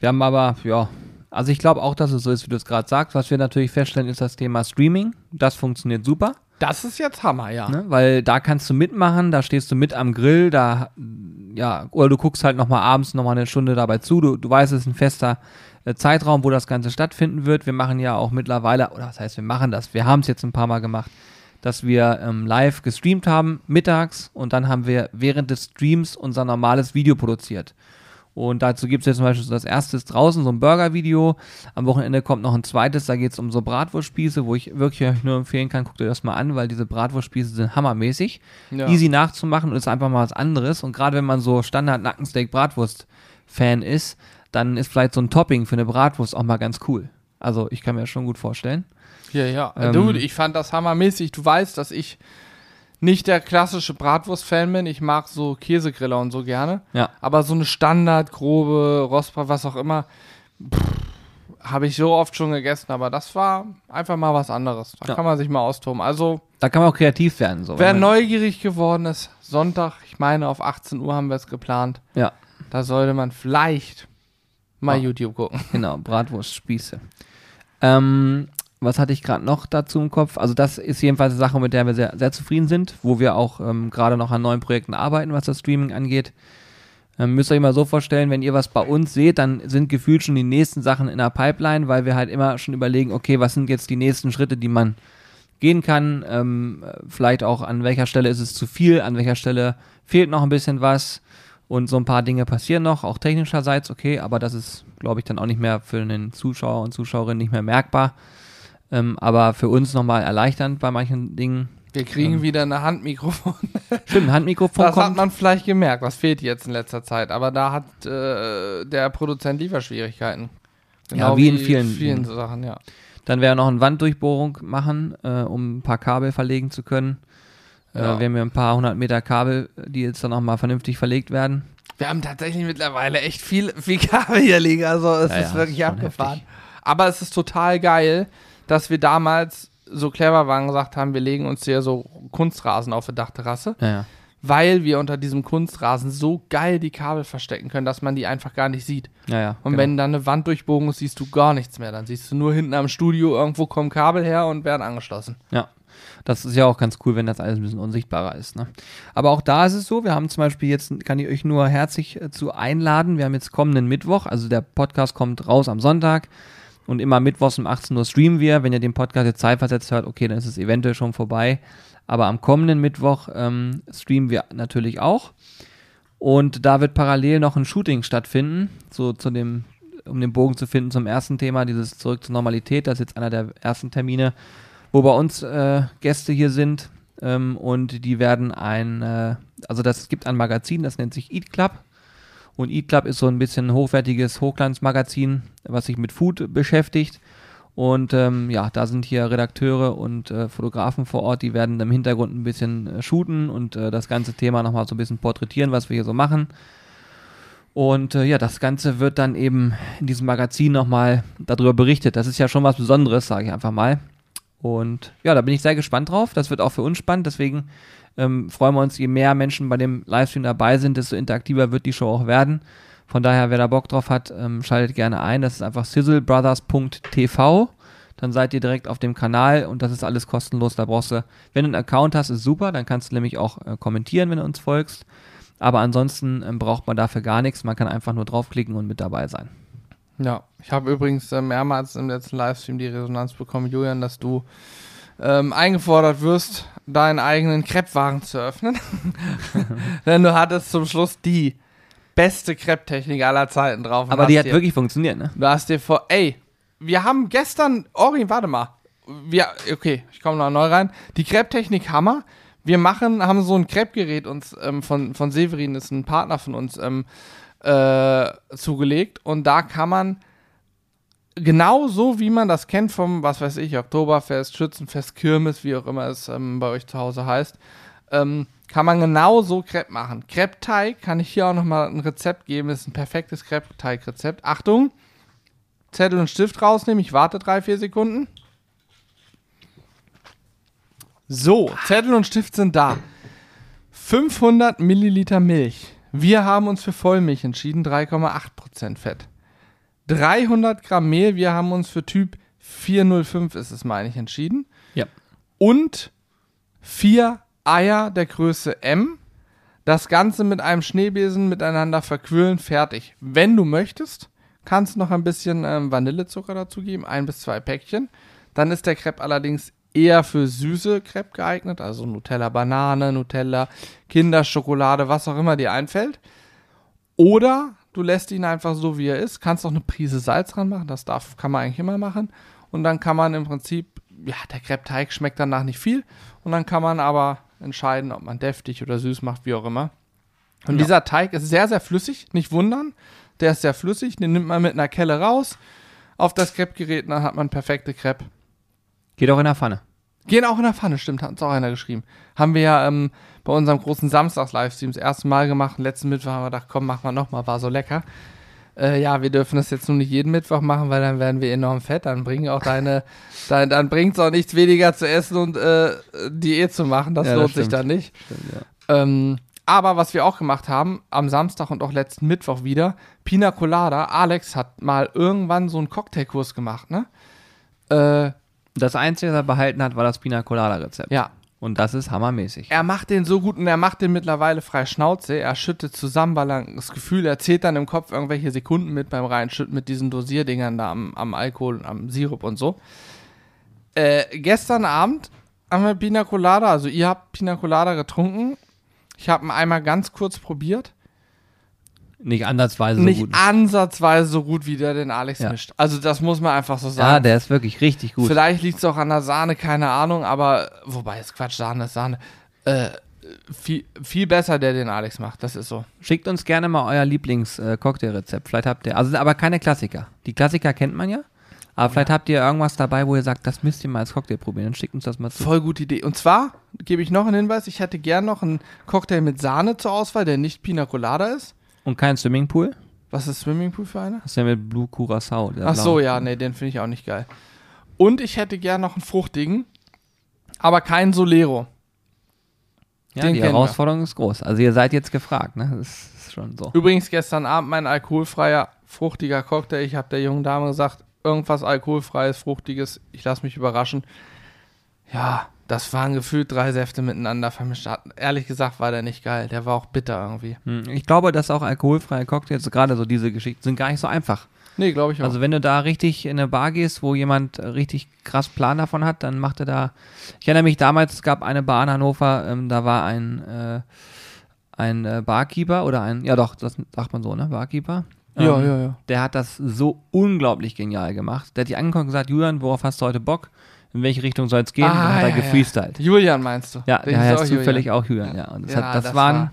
Wir haben aber, ja, also ich glaube auch, dass es so ist, wie du es gerade sagst. Was wir natürlich feststellen, ist das Thema Streaming. Das funktioniert super. Das ist jetzt Hammer, ja. Ne? Weil da kannst du mitmachen, da stehst du mit am Grill, da, ja, oder du guckst halt nochmal abends nochmal eine Stunde dabei zu. Du, du weißt, es ist ein fester äh, Zeitraum, wo das Ganze stattfinden wird. Wir machen ja auch mittlerweile, oder was heißt, wir machen das, wir haben es jetzt ein paar Mal gemacht, dass wir ähm, live gestreamt haben, mittags, und dann haben wir während des Streams unser normales Video produziert. Und dazu gibt es jetzt zum Beispiel so das erste ist draußen, so ein Burger-Video. Am Wochenende kommt noch ein zweites, da geht es um so Bratwurstspieße, wo ich wirklich euch nur empfehlen kann, guckt euch das mal an, weil diese Bratwurstspieße sind hammermäßig. Ja. Easy nachzumachen und ist einfach mal was anderes. Und gerade wenn man so Standard-Nackensteak-Bratwurst-Fan ist, dann ist vielleicht so ein Topping für eine Bratwurst auch mal ganz cool. Also ich kann mir das schon gut vorstellen. Ja, ja. Ähm, du, ich fand das hammermäßig. Du weißt, dass ich nicht der klassische Bratwurst-Fan bin. Ich mag so Käsegriller und so gerne. Ja. Aber so eine Standard, grobe Rostbrat, was auch immer, habe ich so oft schon gegessen. Aber das war einfach mal was anderes. Da Ja. kann man sich mal austoben. Also, Da kann man auch kreativ werden. So. wer neugierig geworden ist, Sonntag, ich meine, auf 18 Uhr haben wir es geplant. Ja, Da sollte man vielleicht mal Ja. YouTube gucken. genau, Bratwurstspieße. Ähm, was hatte ich gerade noch dazu im Kopf? Also das ist jedenfalls eine Sache, mit der wir sehr, sehr zufrieden sind, wo wir auch ähm, gerade noch an neuen Projekten arbeiten, was das Streaming angeht. Ähm, müsst ihr euch mal so vorstellen, wenn ihr was bei uns seht, dann sind gefühlt schon die nächsten Sachen in der Pipeline, weil wir halt immer schon überlegen, okay, was sind jetzt die nächsten Schritte, die man gehen kann. Ähm, äh, vielleicht auch an welcher Stelle ist es zu viel, an welcher Stelle fehlt noch ein bisschen was. Und so ein paar Dinge passieren noch, auch technischerseits, okay, aber das ist, glaube ich, dann auch nicht mehr für einen Zuschauer und Zuschauerin nicht mehr merkbar. Ähm, aber für uns nochmal erleichternd bei manchen Dingen. Wir kriegen Ähm. wieder eine Handmikrofon. *laughs* Stimmt, ein Handmikrofon Das hat kommt. man vielleicht gemerkt. Das fehlt jetzt in letzter Zeit. Aber da hat äh, der Produzent Lieferschwierigkeiten. Ja, wie in vielen vielen Dingen. Sachen, ja. Dann werden wir noch eine Wanddurchbohrung machen, äh, um ein paar Kabel verlegen zu können. Äh, Ja. wir haben ja ein paar hundert Meter Kabel, die jetzt dann nochmal vernünftig verlegt werden. Wir haben tatsächlich mittlerweile echt viel, viel Kabel hier liegen. Also es Ja, ist ja, wirklich abgefahren. Aber es ist total geil, dass wir damals so clever waren und gesagt haben, wir legen uns hier so Kunstrasen auf die Dachterrasse, Ja, ja. weil wir unter diesem Kunstrasen so geil die Kabel verstecken können, dass man die einfach gar nicht sieht. ja, Und genau. wenn dann eine Wanddurchbohrung ist, siehst du gar nichts mehr. Dann siehst du nur hinten am Studio, irgendwo kommen Kabel her und werden angeschlossen. Ja. Das ist ja auch ganz cool, wenn das alles ein bisschen unsichtbarer ist. Ne? Aber auch da ist es so, wir haben zum Beispiel jetzt, kann ich euch nur herzlich äh, zu einladen, wir haben jetzt kommenden Mittwoch, also der Podcast kommt raus am Sonntag und immer mittwochs um 18 Uhr streamen wir. Wenn ihr den Podcast jetzt zeitversetzt hört, okay, dann ist es eventuell schon vorbei. Aber am kommenden Mittwoch ähm, streamen wir natürlich auch. Und da wird parallel noch ein Shooting stattfinden, so zu dem, um den Bogen zu finden zum ersten Thema, dieses Zurück zur Normalität. Das ist jetzt einer der ersten Termine, wo bei uns äh, Gäste hier sind. Ähm, und die werden ein, äh, also das gibt ein Magazin, das nennt sich Eat Club. Und Eat Club ist so ein bisschen hochwertiges Hochglanzmagazin, was sich mit Food beschäftigt. Und ähm, ja, da sind hier Redakteure und äh, Fotografen vor Ort, die werden im Hintergrund ein bisschen äh, shooten und äh, das ganze Thema nochmal so ein bisschen porträtieren, was wir hier so machen. Und äh, ja, das Ganze wird dann eben in diesem Magazin nochmal darüber berichtet. Das ist ja schon was Besonderes, sage ich einfach mal. Und ja, da bin ich sehr gespannt drauf. Das wird auch für uns spannend. Deswegen ähm, freuen wir uns, je mehr Menschen bei dem Livestream dabei sind, desto interaktiver wird die Show auch werden. Von daher, wer da Bock drauf hat, ähm, schaltet gerne ein. Das ist einfach sizzlebrothers.tv. Dann seid ihr direkt auf dem Kanal und das ist alles kostenlos. Da brauchst du, wenn du einen Account hast, ist super. Dann kannst du nämlich auch äh, kommentieren, wenn du uns folgst. Aber ansonsten ähm, braucht man dafür gar nichts. Man kann einfach nur draufklicken und mit dabei sein. Ja, ich habe übrigens äh, mehrmals im letzten Livestream die Resonanz bekommen, Julian, dass du ähm, eingefordert wirst, deinen eigenen Kreppwagen zu öffnen. *laughs* Denn du hattest zum Schluss die beste Krepptechnik aller Zeiten drauf. Aber die hat dir, wirklich funktioniert, ne? Du hast dir vor, ey, wir haben gestern, Ori, warte mal. Wir, okay, ich komme noch neu rein. Die Krepptechnik Hammer. Wir machen, haben so ein Kreppgerät uns ähm, von, von Severin, ist ein Partner von uns, ähm, äh, zugelegt. Und da kann man genau so, wie man das kennt vom, was weiß ich, Oktoberfest, Schützenfest, Kirmes, wie auch immer es ähm, bei euch zu Hause heißt, ähm, kann man genau so Crepe machen. Crepe-Teig kann ich hier auch nochmal ein Rezept geben. Das ist ein perfektes Crepe-Teig-Rezept. Achtung, Zettel und Stift rausnehmen. Ich warte drei, vier Sekunden. So, Zettel und Stift sind da. 500 Milliliter Milch. Wir haben uns für Vollmilch entschieden, 3,8% Fett. 300 Gramm Mehl, wir haben uns für Typ 405 ist es, meine ich, entschieden. Ja. Und vier Eier der Größe M, das Ganze mit einem Schneebesen miteinander verquüllen, fertig. Wenn du möchtest, kannst du noch ein bisschen ähm, Vanillezucker dazugeben, ein bis zwei Päckchen. Dann ist der Crepe allerdings eher für süße Crepe geeignet, also Nutella Banane, Nutella Kinderschokolade, was auch immer dir einfällt. Oder du lässt ihn einfach so, wie er ist, kannst auch eine Prise Salz dran machen, das darf, kann man eigentlich immer machen. Und dann kann man im Prinzip, ja, der Crepe-Teig schmeckt danach nicht viel. Und dann kann man aber entscheiden, ob man deftig oder süß macht, wie auch immer. Und Ja. dieser Teig ist sehr, sehr flüssig, nicht wundern. Der ist sehr flüssig, den nimmt man mit einer Kelle raus auf das Crepe-Gerät und dann hat man perfekte Crepe. Geht auch in der Pfanne. Gehen auch in der Pfanne, stimmt, hat uns auch einer geschrieben. Haben wir ja ähm, bei unserem großen Samstags-Livestream das erste Mal gemacht. Letzten Mittwoch haben wir gedacht, komm, machen wir nochmal, war so lecker. Äh, ja, wir dürfen das jetzt nur nicht jeden Mittwoch machen, weil dann werden wir enorm fett. Dann bringen auch deine, *laughs* dann, dann bringt es auch nichts weniger zu essen und äh, Diät zu machen. Das Ja, das lohnt sich stimmt. dann nicht. Stimmt, ja. Ähm, aber was wir auch gemacht haben, am Samstag und auch letzten Mittwoch wieder, Pina Colada. Alex hat mal irgendwann so einen Cocktailkurs gemacht, ne? Äh, Das Einzige, was er behalten hat, war das Pina Colada Rezept. ja, Und das ist hammermäßig. Er macht den so gut und er macht den mittlerweile frei Schnauze. Er schüttet zusammen, weil er das Gefühl, er zählt dann im Kopf irgendwelche Sekunden mit beim Reinschütten mit diesen Dosierdingern da am, am Alkohol, am Sirup und so. Äh, gestern Abend haben wir Pina Colada, also ihr habt Pina Colada getrunken. Ich habe ihn einmal ganz kurz probiert. Nicht ansatzweise Nicht so gut. ansatzweise so gut, wie der den Alex Ja. mischt. Also das muss man einfach so Ja, sagen. der ist wirklich richtig gut. Vielleicht liegt es auch an der Sahne, keine Ahnung, aber wobei ist Quatsch, Sahne ist Sahne. Äh, viel, viel besser, der den Alex macht, das ist so. Schickt uns gerne mal euer Lieblings-Cocktailrezept. Vielleicht habt ihr, also aber keine Klassiker. Die Klassiker kennt man ja. Aber vielleicht habt ihr irgendwas dabei, wo ihr sagt, das müsst ihr mal als Cocktail probieren. Dann schickt uns das mal zu. Voll gute Idee. Und zwar gebe ich noch einen Hinweis, ich hätte gern noch einen Cocktail mit Sahne zur Auswahl, der nicht Pina Colada ist. Und kein Swimmingpool. Was ist Swimmingpool für einer? Das ist ja mit Blue Curacao. Ach so, ja, nee, den finde ich auch nicht geil. Und ich hätte gern noch einen fruchtigen, aber keinen Solero. Ja, den die kennen wir. Herausforderung ist groß. Also ihr seid jetzt gefragt, ne? Das ist schon so. Übrigens gestern Abend mein alkoholfreier, fruchtiger Cocktail. Ich habe der jungen Dame gesagt, irgendwas alkoholfreies, fruchtiges. Ich lasse mich überraschen. Ja, das waren gefühlt drei Säfte miteinander vermischt. Hat- Ehrlich gesagt war der nicht geil. Der war auch bitter irgendwie. Hm, Ich glaube, dass auch alkoholfreie Cocktails, gerade so diese Geschichten, sind gar nicht so einfach. Nee, glaube ich auch. Also wenn du da richtig in eine Bar gehst, wo jemand richtig krass Plan davon hat, dann macht er da. Ich erinnere mich damals, es gab eine Bar in Hannover, ähm, da war ein, äh, ein äh, Barkeeper oder ein, ja doch, das sagt man so, ne? Barkeeper. ja, Ähm, ja, ja. Der hat das so unglaublich genial gemacht. Der hat die angeguckt und gesagt, Julian, worauf hast du heute Bock? In welche Richtung soll es gehen? und dann hat er Ah, ja, ja. gefreestylt. Julian meinst du? Ja, der heißt auch Julian. zufällig auch Julian, ja. Und das, Ja, hat, das, das waren, war-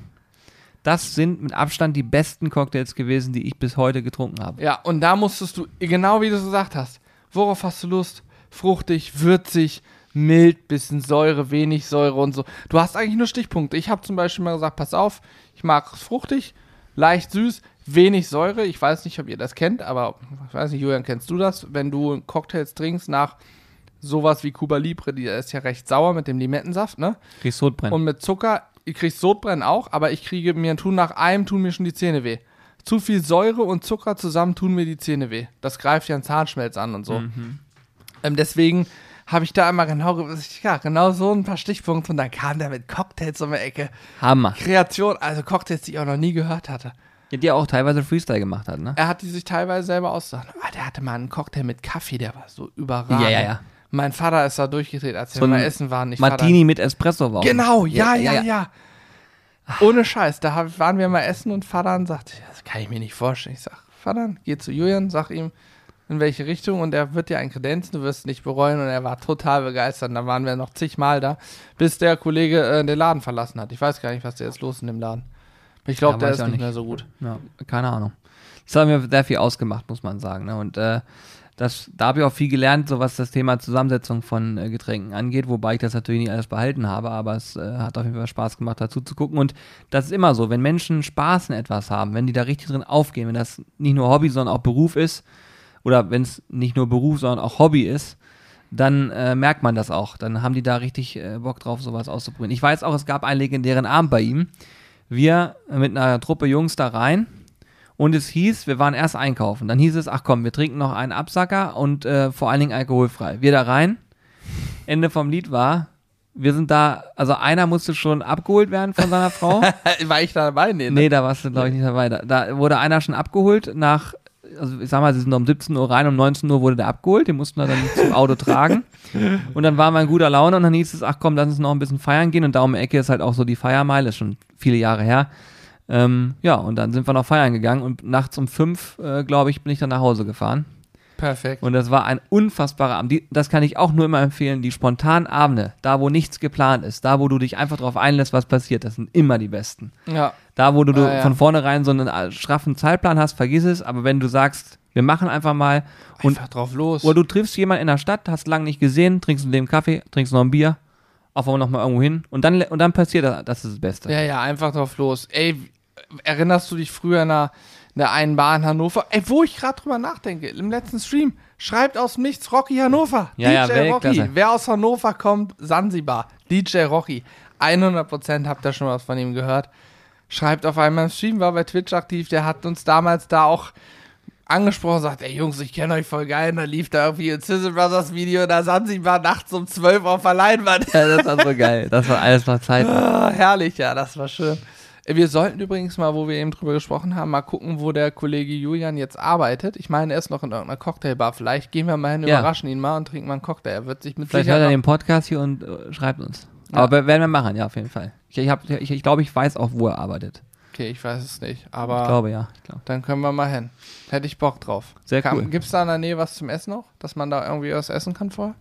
das sind mit Abstand die besten Cocktails gewesen, die ich bis heute getrunken habe. Ja, und da musstest du, genau wie du es gesagt hast, worauf hast du Lust? Fruchtig, würzig, mild, bisschen Säure, wenig Säure und so. Du hast eigentlich nur Stichpunkte. Ich habe zum Beispiel mal gesagt, pass auf, ich mag es fruchtig, leicht süß, wenig Säure. Ich weiß nicht, ob ihr das kennt, aber ich weiß nicht, Julian, kennst du das? Wenn du Cocktails trinkst nach sowas wie Cuba Libre, die ist ja recht sauer mit dem Limettensaft, ne? Kriegst Sodbrennen. Und mit Zucker, ich krieg Sodbrennen auch, aber ich kriege mir tun nach einem tun mir schon die Zähne weh. Zu viel Säure und Zucker zusammen tun mir die Zähne weh. Das greift ja einen Zahnschmelz an und so. Mhm. Ähm, deswegen habe ich da einmal genau, ge- ja, genau so ein paar Stichpunkte und dann kam der mit Cocktails um die Ecke. Hammer. Kreation, also Cocktails, die ich auch noch nie gehört hatte. Ja, die auch teilweise Freestyle gemacht hat, ne? Er hat die sich teilweise selber ausgedacht. Ah, der hatte mal einen Cocktail mit Kaffee, der war so überragend. Ja, ja, ja. Mein Vater ist da durchgedreht, als wir So ein mal essen waren. Ich Martini mit Espresso war. Genau, ja, ja, ja. Ohne Scheiß, da hab, waren wir mal essen und Vater sagt, das kann ich mir nicht vorstellen. Ich sag, Vater, geh zu Julian, sag ihm, in welche Richtung und er wird dir ein Kredenzen, du wirst es nicht bereuen und er war total begeistert. Da waren wir noch zigmal da, bis der Kollege äh, den Laden verlassen hat. Ich weiß gar nicht, was der jetzt los in dem Laden. Ich glaube, Ja, der ist nicht mehr so gut. Ja, keine Ahnung. Das hat mir sehr viel ausgemacht, muss man sagen. Ne? Und äh, das, da habe ich auch viel gelernt, so was das Thema Zusammensetzung von äh, Getränken angeht, wobei ich das natürlich nicht alles behalten habe, aber es äh, hat auf jeden Fall Spaß gemacht, dazu zu gucken. Und das ist immer so, wenn Menschen Spaß in etwas haben, wenn die da richtig drin aufgehen, wenn das nicht nur Hobby, sondern auch Beruf ist, oder wenn es nicht nur Beruf, sondern auch Hobby ist, dann äh, merkt man das auch. Dann haben die da richtig äh, Bock drauf, sowas auszuprobieren. Ich weiß auch, es gab einen legendären Abend bei ihm. Wir mit einer Truppe Jungs da rein und es hieß, wir waren erst einkaufen. Dann hieß es, ach komm, wir trinken noch einen Absacker und äh, vor allen Dingen alkoholfrei. Wir da rein. Ende vom Lied war, Wir sind da, also einer musste schon abgeholt werden von seiner *laughs* Frau. War ich da dabei? Nee, ne? nee, da warst du, glaube ich, nicht dabei. Da, da wurde einer schon abgeholt nach, also ich sag mal, sie sind um 17 Uhr rein, um 19 Uhr wurde der abgeholt, den mussten wir dann zum Auto tragen. Und dann waren wir in guter Laune und dann hieß es, ach komm, lass uns noch ein bisschen feiern gehen. Und da um die Ecke ist halt auch so die Feiermeile, ist schon viele Jahre her. Ähm, ja, und dann sind wir noch feiern gegangen und nachts um fünf, äh, glaube ich, bin ich dann nach Hause gefahren. Perfekt. Und das war ein unfassbarer Abend. Die, das kann ich auch nur immer empfehlen. Die spontanen Abende, da wo nichts geplant ist, da wo du dich einfach drauf einlässt, was passiert, das sind immer die besten. ja. Da wo du, du Ah, ja. von vornherein so einen äh, schraffen Zeitplan hast, vergiss es. Aber wenn du sagst, wir machen einfach mal und Einfach drauf los. oder du triffst jemanden in der Stadt, hast lange nicht gesehen, trinkst mit dem Kaffee, trinkst noch ein Bier, auf einmal noch mal irgendwo hin und dann und dann passiert das, das ist das Beste. Ja, ja, einfach drauf los. Ey, erinnerst du dich früher in der, in der einen Bar in Hannover? Ey, wo ich gerade drüber nachdenke, im letzten Stream, schreibt aus dem Nichts Rocky Hannover. Ja, ja, Rocky. Wer aus Hannover kommt, Sansibar. DJ Rocky. 100% habt ihr schon was von ihm gehört. Schreibt auf einmal im Stream, war bei Twitch aktiv, der hat uns damals da auch angesprochen, sagt, ey Jungs, ich kenne euch voll geil. Und dann lief da irgendwie ein Sizzle Brothers Video, da Sansibar nachts um 12 auf der Leinwand. Ja, das war so geil. Das war alles noch Zeit. *laughs* Ah, herrlich, ja, das war schön. Wir sollten übrigens mal, wo wir eben drüber gesprochen haben, mal gucken, wo der Kollege Julian jetzt arbeitet. Ich meine, er ist noch in irgendeiner Cocktailbar. Vielleicht gehen wir mal hin, Ja. überraschen ihn mal und trinken mal einen Cocktail. Er wird sich mit Vielleicht hört er den Podcast hier und äh, schreibt uns. Ja. Aber werden wir machen, ja, auf jeden Fall. Ich, ich, hab, ich, ich glaube, ich weiß auch, wo er arbeitet. Okay, ich weiß es nicht, Ich aber glaube, ja. Ich glaube. dann können wir mal hin. Hätte ich Bock drauf. Sehr cool. Gibt es da in der Nähe was zum Essen noch? Dass man da irgendwie was essen kann vorher?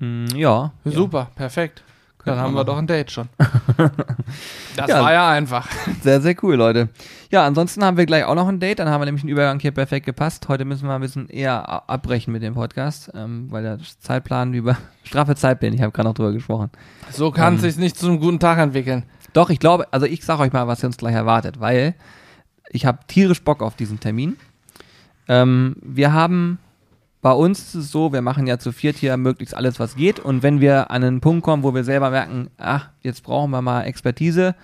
Hm, ja. ja. Super, perfekt. Dann haben wir doch ein Date schon. *laughs* das Ja. war ja einfach. Sehr, sehr cool, Leute. Ja, ansonsten haben wir gleich auch noch ein Date. Dann haben wir nämlich einen Übergang hier perfekt gepasst. Heute müssen wir ein bisschen eher abbrechen mit dem Podcast, ähm, weil der Zeitplan über *laughs* straffe Zeitpläne, ich habe gerade noch drüber gesprochen. So kann es Ähm. sich nicht zu einem guten Tag entwickeln. Doch, ich glaube, also ich sage euch mal, was ihr uns gleich erwartet, weil ich habe tierisch Bock auf diesen Termin. Ähm, wir haben bei uns ist es so, wir machen ja zu viert hier möglichst alles, was geht. Und wenn wir an einen Punkt kommen, wo wir selber merken, ach, jetzt brauchen wir mal Expertise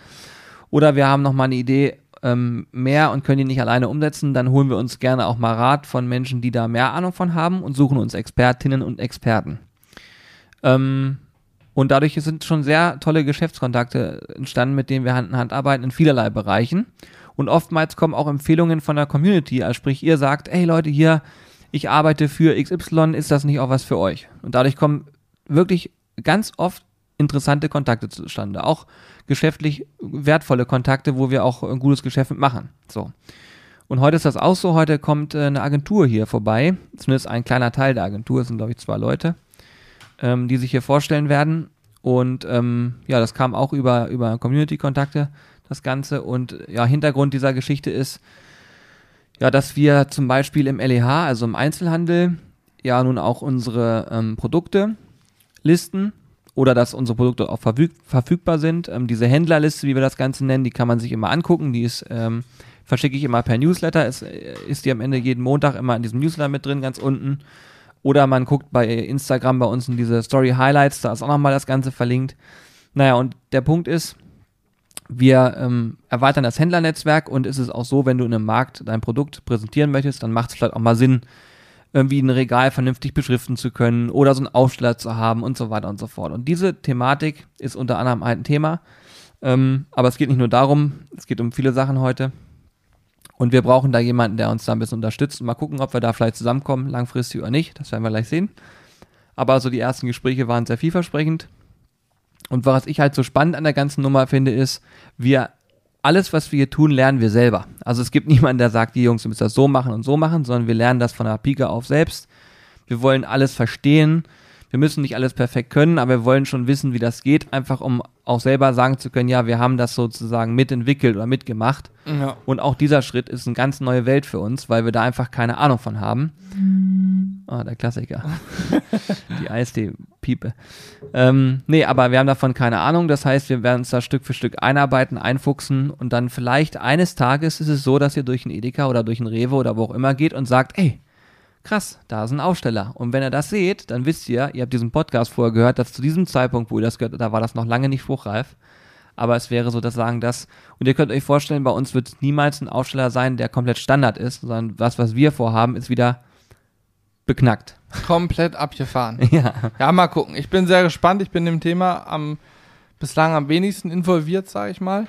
oder wir haben noch mal eine Idee ähm, mehr und können die nicht alleine umsetzen, dann holen wir uns gerne auch mal Rat von Menschen, die da mehr Ahnung von haben und suchen uns Expertinnen und Experten. Ähm, und dadurch sind schon sehr tolle Geschäftskontakte entstanden, mit denen wir Hand in Hand arbeiten in vielerlei Bereichen. Und oftmals kommen auch Empfehlungen von der Community, also sprich, ihr sagt, ey Leute, hier, ich arbeite für XY, ist das nicht auch was für euch? Und dadurch kommen wirklich ganz oft interessante Kontakte zustande. Auch geschäftlich wertvolle Kontakte, wo wir auch ein gutes Geschäft mitmachen. So. Und heute ist das auch so. Heute kommt äh, eine Agentur hier vorbei. Zumindest ein kleiner Teil der Agentur. Es sind, glaube ich, zwei Leute, ähm, die sich hier vorstellen werden. Und ähm, ja, das kam auch über, über Community-Kontakte, das Ganze. Und ja, Hintergrund dieser Geschichte ist, ja, dass wir zum Beispiel im LEH, also im Einzelhandel, ja nun auch unsere ähm, Produkte listen oder dass unsere Produkte auch verfüg verfügbar sind. Ähm, diese Händlerliste, wie wir das Ganze nennen, die kann man sich immer angucken. Die ist, ähm, verschicke ich immer per Newsletter. Ist, äh, ist die am Ende jeden Montag immer in diesem Newsletter mit drin, ganz unten. Oder man guckt bei Instagram bei uns in diese Story Highlights, da ist auch nochmal das Ganze verlinkt. Naja, und der Punkt ist, wir ähm, erweitern das Händlernetzwerk und ist es auch so, wenn du in einem Markt dein Produkt präsentieren möchtest, dann macht es vielleicht auch mal Sinn, irgendwie ein Regal vernünftig beschriften zu können oder so einen Aufsteller zu haben und so weiter und so fort. Und diese Thematik ist unter anderem ein Thema. Ähm, aber es geht nicht nur darum, es geht um viele Sachen heute. Und wir brauchen da jemanden, der uns da ein bisschen unterstützt. Und mal gucken, ob wir da vielleicht zusammenkommen, langfristig oder nicht. Das werden wir gleich sehen. Aber so die ersten Gespräche waren sehr vielversprechend. Und was ich halt so spannend an der ganzen Nummer finde, ist, wir alles, was wir hier tun, lernen wir selber. Also es gibt *laughs* niemanden, der sagt, die Jungs, ihr müsst das so machen und so machen, sondern wir lernen das von der Pike auf selbst. Wir wollen alles verstehen. Wir müssen nicht alles perfekt können, aber wir wollen schon wissen, wie das geht, einfach um auch selber sagen zu können, ja, wir haben das sozusagen mitentwickelt oder mitgemacht. Ja. Und auch dieser Schritt ist eine ganz neue Welt für uns, weil wir da einfach keine Ahnung von haben. Ah, der Klassiker. *laughs* Die Eistee-Piepe. Ähm, nee, aber wir haben davon keine Ahnung. Das heißt, wir werden uns da Stück für Stück einarbeiten, einfuchsen und dann vielleicht eines Tages ist es so, dass ihr durch ein Edeka oder durch ein Rewe oder wo auch immer geht und sagt, ey, krass, da ist ein Aufsteller. Und wenn ihr das seht, dann wisst ihr, ihr habt diesen Podcast vorher gehört, dass zu diesem Zeitpunkt, wo ihr das gehört, da war das noch lange nicht spruchreif. Aber es wäre so, dass sagen das. Und ihr könnt euch vorstellen, bei uns wird es niemals ein Aufsteller sein, der komplett Standard ist, sondern das, was wir vorhaben, ist wieder beknackt. Komplett abgefahren. *laughs* Ja. Ja, mal gucken. Ich bin sehr gespannt. Ich bin dem Thema am bislang am wenigsten involviert, sage ich mal.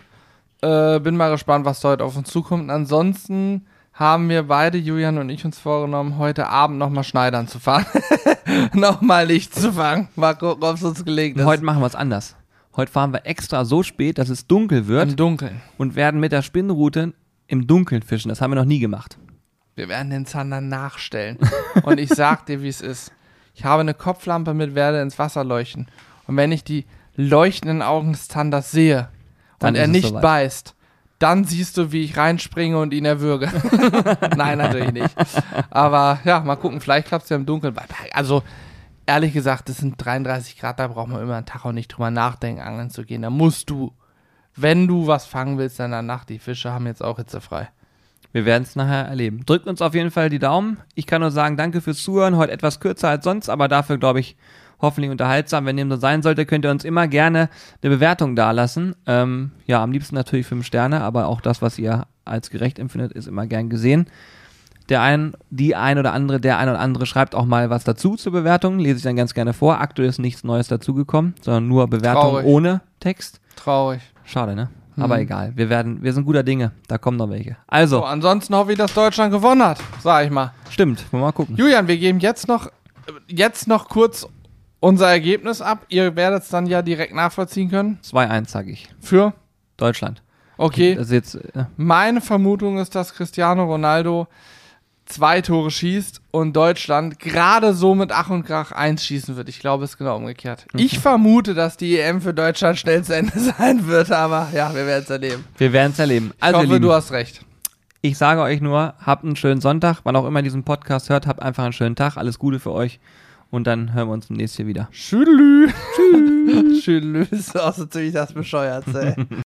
Äh, bin mal gespannt, was da heute auf uns zukommt. Ansonsten haben wir beide, Julian und ich, uns vorgenommen, heute Abend nochmal schneidern zu fahren. *laughs* nochmal Licht zu fangen. Mal gucken, ob es uns gelingt. ist. Heute machen wir es anders. Heute fahren wir extra so spät, dass es dunkel wird im Dunkeln. und werden mit der Spinnroute im Dunkeln fischen. Das haben wir noch nie gemacht. Wir werden den Zander nachstellen. *laughs* Und ich sag dir, wie es ist. Ich habe eine Kopflampe mit werde ins Wasser leuchten. Und wenn ich die leuchtenden Augen des Zanders sehe Dann und er nicht soweit. beißt, dann siehst du, wie ich reinspringe und ihn erwürge. *laughs* Nein, natürlich nicht. Aber ja, mal gucken, vielleicht klappt es ja im Dunkeln. Also, ehrlich gesagt, es sind 33 Grad, da braucht man immer einen Tag auch nicht drüber nachdenken, angeln zu gehen. Da musst du, wenn du was fangen willst, dann danach, die Fische haben jetzt auch hitzefrei. Wir werden es nachher erleben. Drückt uns auf jeden Fall die Daumen. Ich kann nur sagen, danke fürs Zuhören. Heute etwas kürzer als sonst, aber dafür, glaube ich, hoffentlich unterhaltsam. Wenn dem so sein sollte, könnt ihr uns immer gerne eine Bewertung dalassen. Ähm, ja, am liebsten natürlich fünf Sterne, aber auch das, was ihr als gerecht empfindet, ist immer gern gesehen. Der ein, die ein oder andere, der ein oder andere schreibt auch mal was dazu zur Bewertung. Lese ich dann ganz gerne vor. Aktuell ist nichts Neues dazugekommen, sondern nur Bewertung Traurig. ohne Text. Traurig. Schade, ne? Aber egal. Wir werden, wir sind guter Dinge. Da kommen noch welche. Also, So, ansonsten hoffe ich, dass Deutschland gewonnen hat, sag ich mal. stimmt. Wollen wir mal gucken. Julian, wir geben jetzt noch, jetzt noch kurz unser Ergebnis ab. Ihr werdet es dann ja direkt nachvollziehen können. 2-1, sage ich. Für? Deutschland. Okay. Das ist jetzt, äh, Meine Vermutung ist, dass Cristiano Ronaldo zwei Tore schießt und Deutschland gerade so mit Ach und Krach eins schießen wird. Ich glaube, es ist genau umgekehrt. Ich vermute, dass die EM für Deutschland schnell zu Ende *laughs* sein wird, aber ja, wir werden es erleben. wir werden es erleben. Ich Also, ihr hoffe, Lieben, du hast recht. ich sage euch nur, habt einen schönen Sonntag. Wann auch immer ihr diesen Podcast hört, habt einfach einen schönen Tag. Alles Gute für euch. Und dann hören wir uns demnächst hier wieder. Tschüdelü. Tschüss. *laughs* Tschüdelü. *laughs* Ist auch so ziemlich das bescheuert, ey.